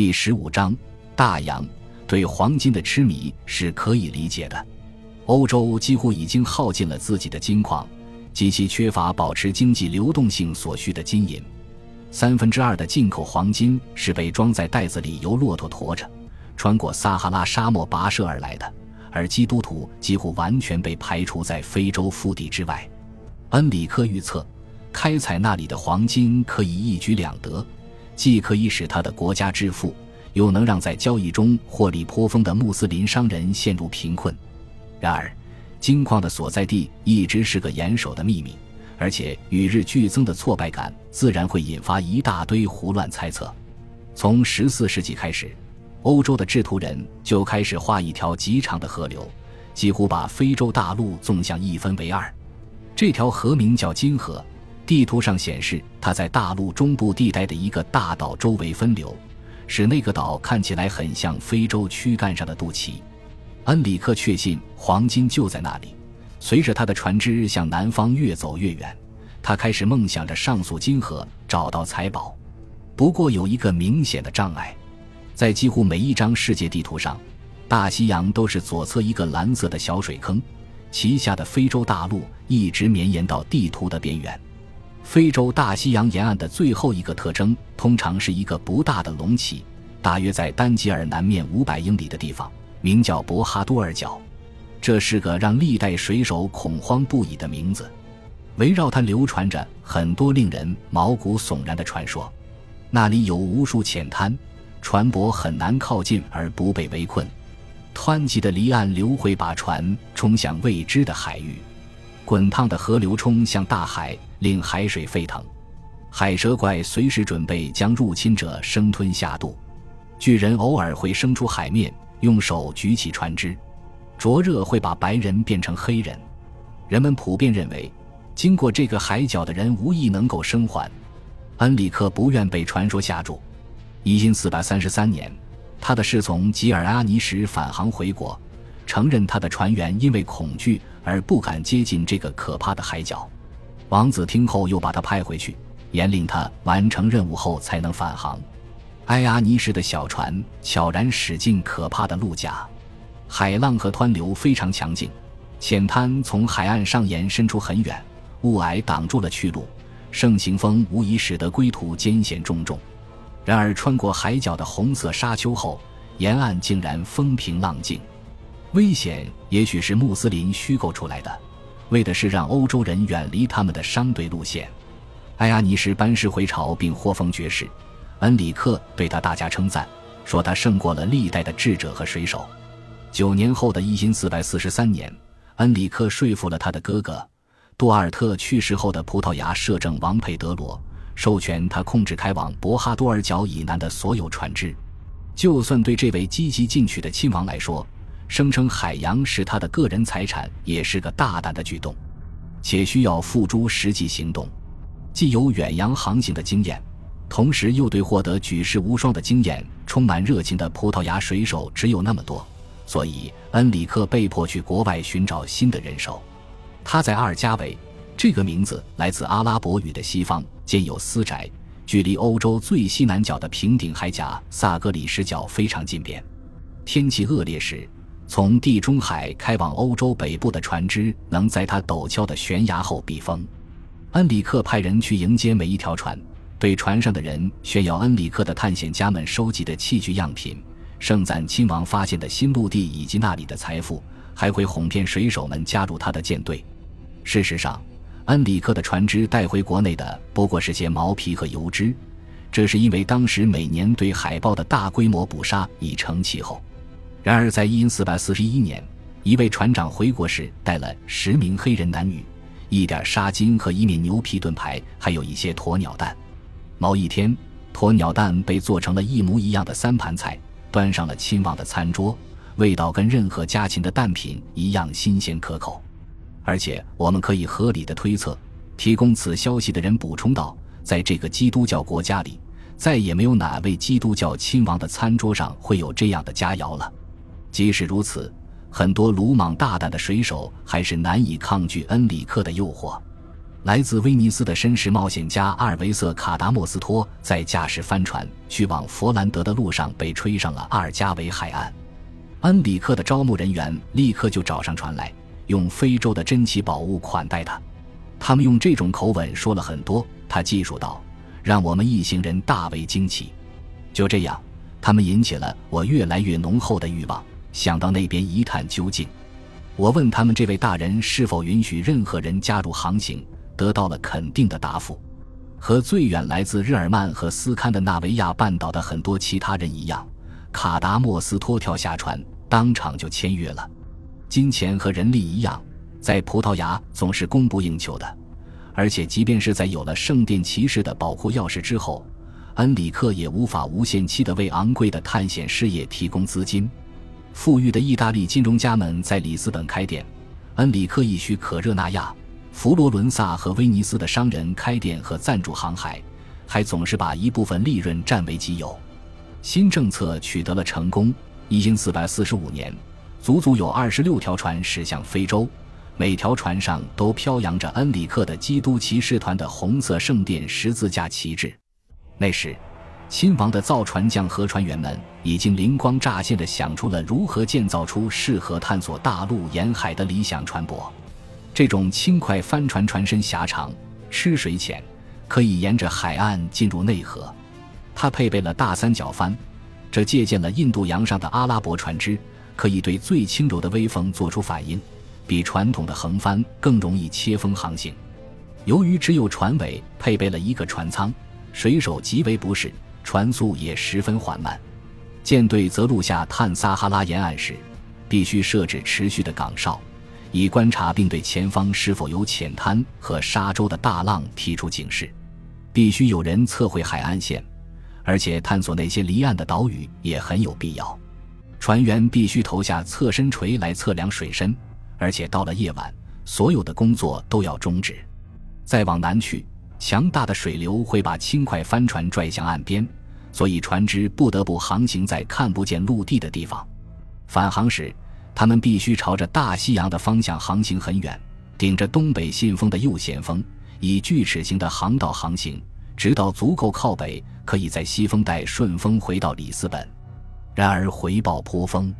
第十五章大洋对黄金的痴迷是可以理解的。欧洲几乎已经耗尽了自己的金矿，极其缺乏保持经济流动性所需的金银。三分之二的进口黄金是被装在袋子里由骆驼驮着，穿过撒哈拉沙漠跋涉而来的，而基督徒几乎完全被排除在非洲腹地之外。恩里克预测，开采那里的黄金可以一举两得。既可以使他的国家致富，又能让在交易中获利颇丰的穆斯林商人陷入贫困。然而，金矿的所在地一直是个严守的秘密，而且与日俱增的挫败感自然会引发一大堆胡乱猜测。从十四世纪开始，欧洲的制图人就开始画一条极长的河流，几乎把非洲大陆纵向一分为二。这条河名叫金河。地图上显示，它在大陆中部地带的一个大岛周围分流，使那个岛看起来很像非洲躯干上的肚脐。恩里克确信黄金就在那里。随着他的船只向南方越走越远，他开始梦想着上溯金河找到财宝。不过有一个明显的障碍，在几乎每一张世界地图上，大西洋都是左侧一个蓝色的小水坑，其下的非洲大陆一直绵延到地图的边缘。非洲大西洋沿岸的最后一个特征，通常是一个不大的隆起，大约在丹吉尔南面五百英里的地方，名叫博哈多尔角。这是个让历代水手恐慌不已的名字。围绕它流传着很多令人毛骨悚然的传说。那里有无数浅滩，船舶很难靠近而不被围困。湍急的离岸流会把船冲向未知的海域。滚烫的河流冲向大海，令海水沸腾。海蛇怪随时准备将入侵者生吞下肚。巨人偶尔会升出海面，用手举起船只。灼热会把白人变成黑人。人们普遍认为，经过这个海角的人无意能够生还。恩里克不愿被传说吓住。一四四三十三年，他的侍从吉尔阿尼什返航回国，承认他的船员因为恐惧。而不敢接近这个可怕的海角。王子听后又把他派回去，严令他完成任务后才能返航。埃阿尼什的小船悄然驶进可怕的陆架，海浪和湍流非常强劲，浅滩从海岸上延伸出很远，雾霭挡住了去路，盛行风无疑使得归途艰险重重。然而穿过海角的红色沙丘后，沿岸竟然风平浪静。危险也许是穆斯林虚构出来的，为的是让欧洲人远离他们的商队路线。埃阿尼什班师回朝并获封爵士，恩里克对他大加称赞，说他胜过了历代的智者和水手。九年后的一四四三年，恩里克说服了他的哥哥，杜尔特去世后的葡萄牙摄政王佩德罗，授权他控制开往博哈多尔角以南的所有船只。就算对这位积极进取的亲王来说，声称海洋是他的个人财产，也是个大胆的举动，且需要付诸实际行动。既有远洋航行的经验，同时又对获得举世无双的经验充满热情的葡萄牙水手只有那么多，所以恩里克被迫去国外寻找新的人手。他在阿尔加维，这个名字来自阿拉伯语的西方，建有私宅，距离欧洲最西南角的平顶海峡萨格里什角非常近便。天气恶劣时。从地中海开往欧洲北部的船只能在它陡峭的悬崖后避风。恩里克派人去迎接每一条船，对船上的人炫耀恩里克的探险家们收集的器具样品，盛赞亲王发现的新陆地以及那里的财富，还会哄骗水手们加入他的舰队。事实上，恩里克的船只带回国内的不过是些毛皮和油脂，这是因为当时每年对海豹的大规模捕杀已成气候。然而，在一四四一年，一位船长回国时带了十名黑人男女、一点纱巾和一面牛皮盾牌，还有一些鸵鸟蛋。某一天，鸵鸟蛋被做成了一模一样的三盘菜，端上了亲王的餐桌，味道跟任何家禽的蛋品一样新鲜可口。而且，我们可以合理的推测，提供此消息的人补充道：“在这个基督教国家里，再也没有哪位基督教亲王的餐桌上会有这样的佳肴了。”即使如此，很多鲁莽大胆的水手还是难以抗拒恩里克的诱惑。来自威尼斯的绅士冒险家阿尔维瑟·卡达莫斯托在驾驶帆船去往佛兰德的路上被吹上了阿尔加维海岸。恩里克的招募人员立刻就找上船来，用非洲的珍奇宝物款待他。他们用这种口吻说了很多。他记述道：“让我们一行人大为惊奇。”就这样，他们引起了我越来越浓厚的欲望，想到那边一探究竟。我问他们这位大人是否允许任何人加入航行。得到了肯定的答复，和最远来自日耳曼和斯堪的纳维亚半岛的很多其他人一样，卡达莫斯托跳下船，当场就签约了。金钱和人力一样，在葡萄牙总是供不应求的，而且即便是在有了圣殿骑士的保护钥匙之后，恩里克也无法无限期的为昂贵的探险事业提供资金。富裕的意大利金融家们在里斯本开店，恩里克亦许可热那亚。佛罗伦萨和威尼斯的商人开店和赞助航海，还总是把一部分利润占为己有。新政策取得了成功。一千四百四十五年，足足有二十六条船驶向非洲，每条船上都飘扬着恩里克的基督骑士团的红色圣殿十字架旗帜。那时，亲王的造船匠和船员们已经灵光乍现地想出了如何建造出适合探索大陆沿海的理想船舶。这种轻快帆船船身狭长，吃水浅，可以沿着海岸进入内河。它配备了大三角帆，这借鉴了印度洋上的阿拉伯船只，可以对最轻柔的微风做出反应，比传统的横帆更容易切风航行。由于只有船尾配备了一个船舱，水手极为不适，船速也十分缓慢。舰队则陆下探撒哈拉沿岸时，必须设置持续的岗哨。以观察并对前方是否有浅滩和沙洲的大浪提出警示，必须有人测绘海岸线，而且探索那些离岸的岛屿也很有必要。船员必须投下侧身锤来测量水深，而且到了夜晚，所有的工作都要终止。再往南去，强大的水流会把轻快帆船拽向岸边，所以船只不得不航行在看不见陆地的地方。返航时。他们必须朝着大西洋的方向航行很远，顶着东北信风的右舷风，以锯齿形的航道航行，直到足够靠北，可以在西风带顺风回到里斯本。然而回报颇丰。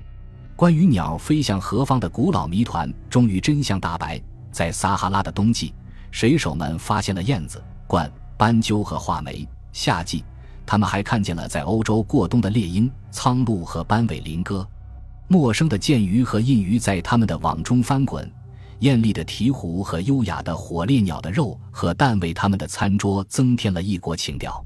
关于鸟飞向何方的古老谜团终于真相大白。在撒哈拉的冬季，水手们发现了燕子、鹳、斑鸠和画眉；夏季，他们还看见了在欧洲过冬的猎鹰、苍鹭和斑尾林鸽。陌生的剑鱼和印鱼在他们的网中翻滚，艳丽的鹈鹕和优雅的火烈鸟的肉和蛋为他们的餐桌增添了异国情调。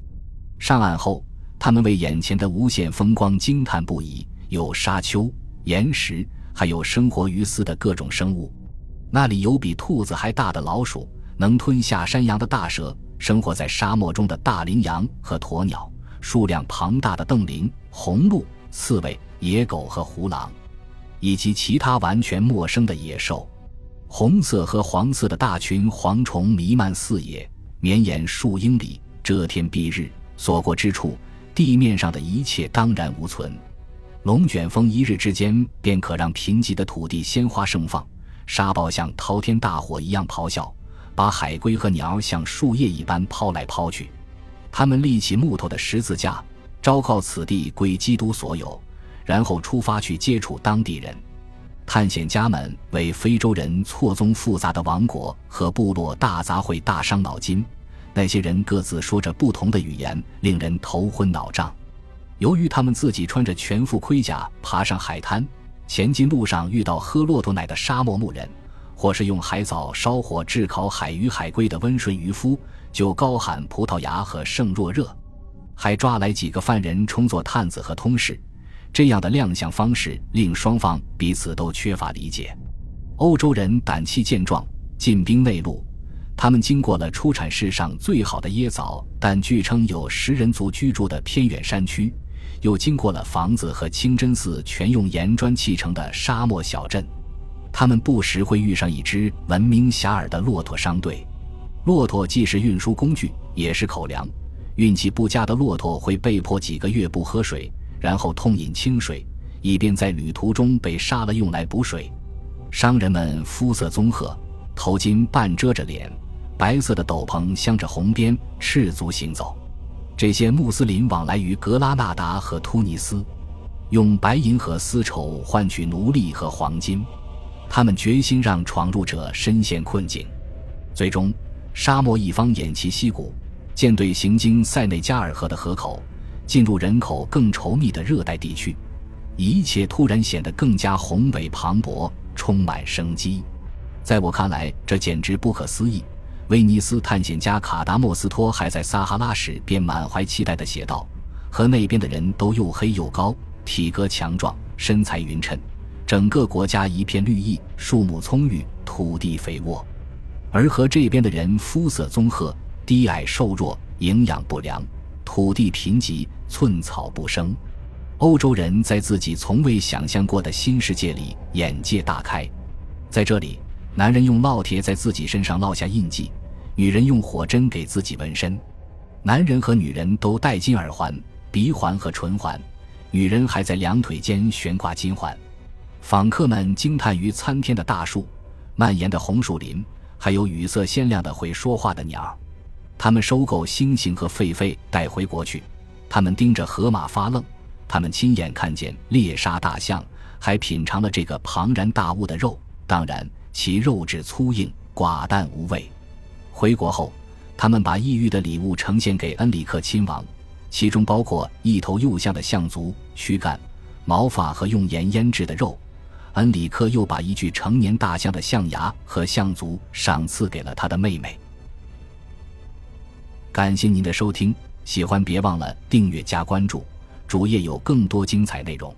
上岸后，他们为眼前的无限风光惊叹不已。有沙丘、岩石，还有生活于斯的各种生物。那里有比兔子还大的老鼠，能吞下山羊的大蛇，生活在沙漠中的大羚羊和鸵鸟，数量庞大的瞪羚、红鹿、刺猬。野狗和胡狼，以及其他完全陌生的野兽，红色和黄色的大群蝗虫弥漫四野，绵延数英里，遮天蔽日，所过之处，地面上的一切荡然无存。龙卷风一日之间便可让贫瘠的土地鲜花盛放，沙暴像滔天大火一样咆哮，把海龟和鸟像树叶一般抛来抛去。他们立起木头的十字架，昭告此地归基督所有。然后出发去接触当地人，探险家们为非洲人错综复杂的王国和部落大杂烩大伤脑筋。那些人各自说着不同的语言，令人头昏脑胀。由于他们自己穿着全副盔甲爬上海滩，前进路上遇到喝骆驼奶的沙漠牧人，或是用海藻烧火炙烤海鱼海龟的温顺渔夫，就高喊葡萄牙和圣若热，还抓来几个犯人充作探子和通事。这样的亮相方式令双方彼此都缺乏理解。欧洲人胆气健壮，进兵内陆。他们经过了出产世上最好的椰枣，但据称有食人族居住的偏远山区，又经过了房子和清真寺全用岩砖砌成的沙漠小镇。他们不时会遇上一支闻名遐迩的骆驼商队。骆驼既是运输工具，也是口粮。运气不佳的骆驼会被迫几个月不喝水。然后痛饮清水，以便在旅途中被杀了用来补水。商人们肤色棕褐，头巾半遮着脸，白色的斗篷镶着红边，赤足行走。这些穆斯林往来于格拉纳达和突尼斯，用白银和丝绸换取奴隶和黄金。他们决心让闯入者深陷困境。最终，沙漠一方偃旗息鼓，舰队行经塞内加尔河的河口，进入人口更稠密的热带地区。一切突然显得更加宏伟磅礴，充满生机。在我看来，这简直不可思议。威尼斯探险家卡达莫斯托还在撒哈拉时便满怀期待地写道：“和那边的人都又黑又高，体格强壮，身材匀称，整个国家一片绿意，树木葱郁，土地肥沃；而和这边的人肤色棕褐，低矮瘦弱，营养不良，土地贫瘠，寸草不生。欧洲人在自己从未想象过的新世界里眼界大开，在这里。”男人用烙铁在自己身上烙下印记，女人用火针给自己纹身。男人和女人都戴金耳环、鼻环和唇环，女人还在两腿间悬挂金环。访客们惊叹于参天的大树、蔓延的红树林，还有羽色鲜亮的会说话的鸟。他们收购猩猩和狒狒带回国去，他们盯着河马发愣，他们亲眼看见猎杀大象，还品尝了这个庞然大物的肉。当然。其肉质粗硬，寡淡无味。回国后，他们把异域的礼物呈现给恩里克亲王，其中包括一头幼象的象足、躯干、毛发和用盐腌制的肉。恩里克又把一具成年大象的象牙和象足赏赐给了他的妹妹。感谢您的收听，喜欢别忘了订阅加关注，主页有更多精彩内容。